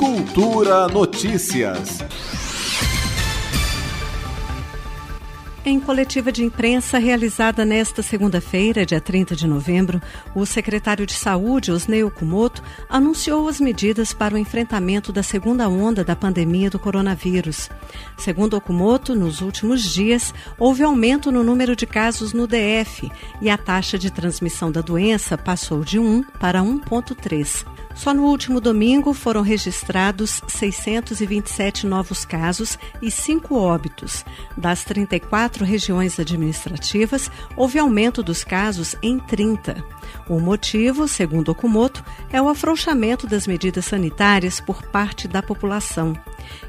Cultura Notícias. Em coletiva de imprensa realizada nesta segunda-feira, dia 30 de novembro, o secretário de Saúde, Osnei Okumoto, anunciou as medidas para o enfrentamento da segunda onda da pandemia do coronavírus. Segundo Okumoto, nos últimos dias, houve aumento no número de casos no DF e a taxa de transmissão da doença passou de 1 para 1,3. Só no último domingo foram registrados 627 novos casos e 5 óbitos. Das 34 regiões administrativas, houve aumento dos casos em 30. O motivo, segundo Okumoto, é o afrouxamento das medidas sanitárias por parte da população.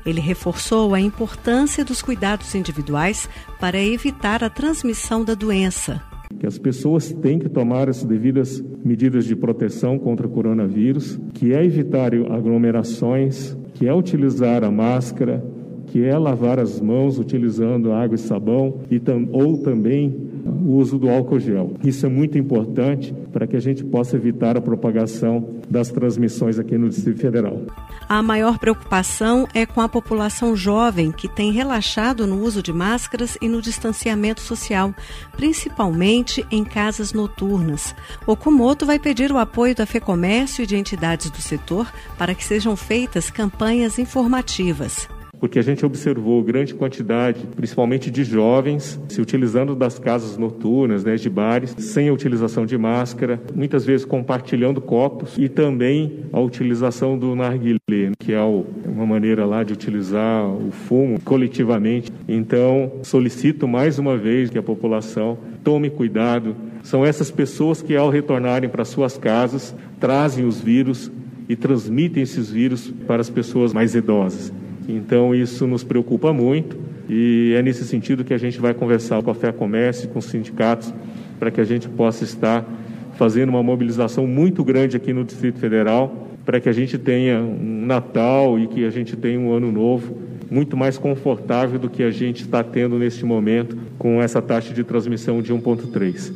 Ele reforçou a importância dos cuidados individuais para evitar a transmissão da doença que as pessoas têm que tomar as devidas medidas de proteção contra o coronavírus, que é evitar aglomerações, que é utilizar a máscara, que é lavar as mãos utilizando água e sabão e tam, ou também o uso do álcool gel. Isso é muito importante para que a gente possa evitar a propagação das transmissões aqui no Distrito Federal. A maior preocupação é com a população jovem que tem relaxado no uso de máscaras e no distanciamento social, principalmente em casas noturnas. O Kumoto vai pedir o apoio da FEComércio e de entidades do setor para que sejam feitas campanhas informativas porque a gente observou grande quantidade, principalmente de jovens, se utilizando das casas noturnas, né, de bares, sem a utilização de máscara, muitas vezes compartilhando copos e também a utilização do narguilé, que é uma maneira lá de utilizar o fumo coletivamente. Então, solicito mais uma vez que a população tome cuidado. São essas pessoas que, ao retornarem para suas casas, trazem os vírus e transmitem esses vírus para as pessoas mais idosas. Então isso nos preocupa muito e é nesse sentido que a gente vai conversar com a Fé Comércio, com os sindicatos, para que a gente possa estar fazendo uma mobilização muito grande aqui no Distrito Federal, para que a gente tenha um Natal e que a gente tenha um ano novo muito mais confortável do que a gente está tendo neste momento com essa taxa de transmissão de 1,3.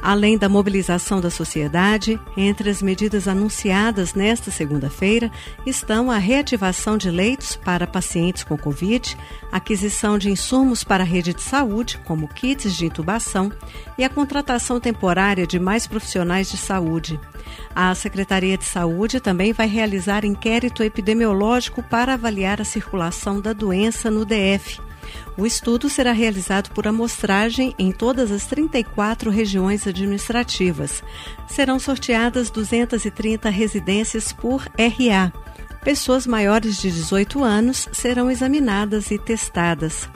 Além da mobilização da sociedade, entre as medidas anunciadas nesta segunda-feira estão a reativação de leitos para pacientes com Covid, aquisição de insumos para a rede de saúde, como kits de intubação, e a contratação temporária de mais profissionais de saúde. A Secretaria de Saúde também vai realizar inquérito epidemiológico para avaliar a circulação da doença no DF. O estudo será realizado por amostragem em todas as 34 regiões administrativas. Serão sorteadas 230 residências por RA. Pessoas maiores de 18 anos serão examinadas e testadas.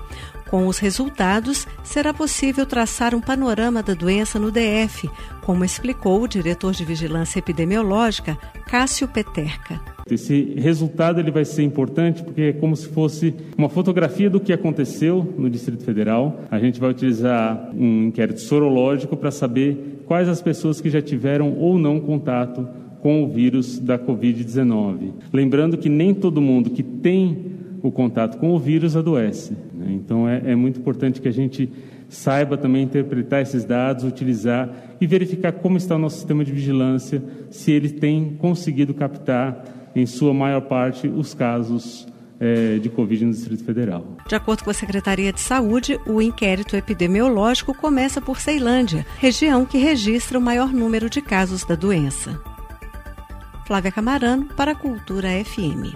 Com os resultados, será possível traçar um panorama da doença no DF, como explicou o diretor de Vigilância Epidemiológica, Cássio Peterca. Esse resultado ele vai ser importante porque é como se fosse uma fotografia do que aconteceu no Distrito Federal. A gente vai utilizar um inquérito sorológico para saber quais as pessoas que já tiveram ou não contato com o vírus da Covid-19. Lembrando que nem todo mundo que tem o contato com o vírus adoece. Né? Então é, é muito importante que a gente saiba também interpretar esses dados, utilizar e verificar como está o nosso sistema de vigilância, se ele tem conseguido captar, em sua maior parte, os casos é, de Covid no Distrito Federal. De acordo com a Secretaria de Saúde, o inquérito epidemiológico começa por Ceilândia, região que registra o maior número de casos da doença. Flávia Camarano, para a Cultura FM.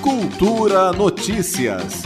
Cultura Notícias.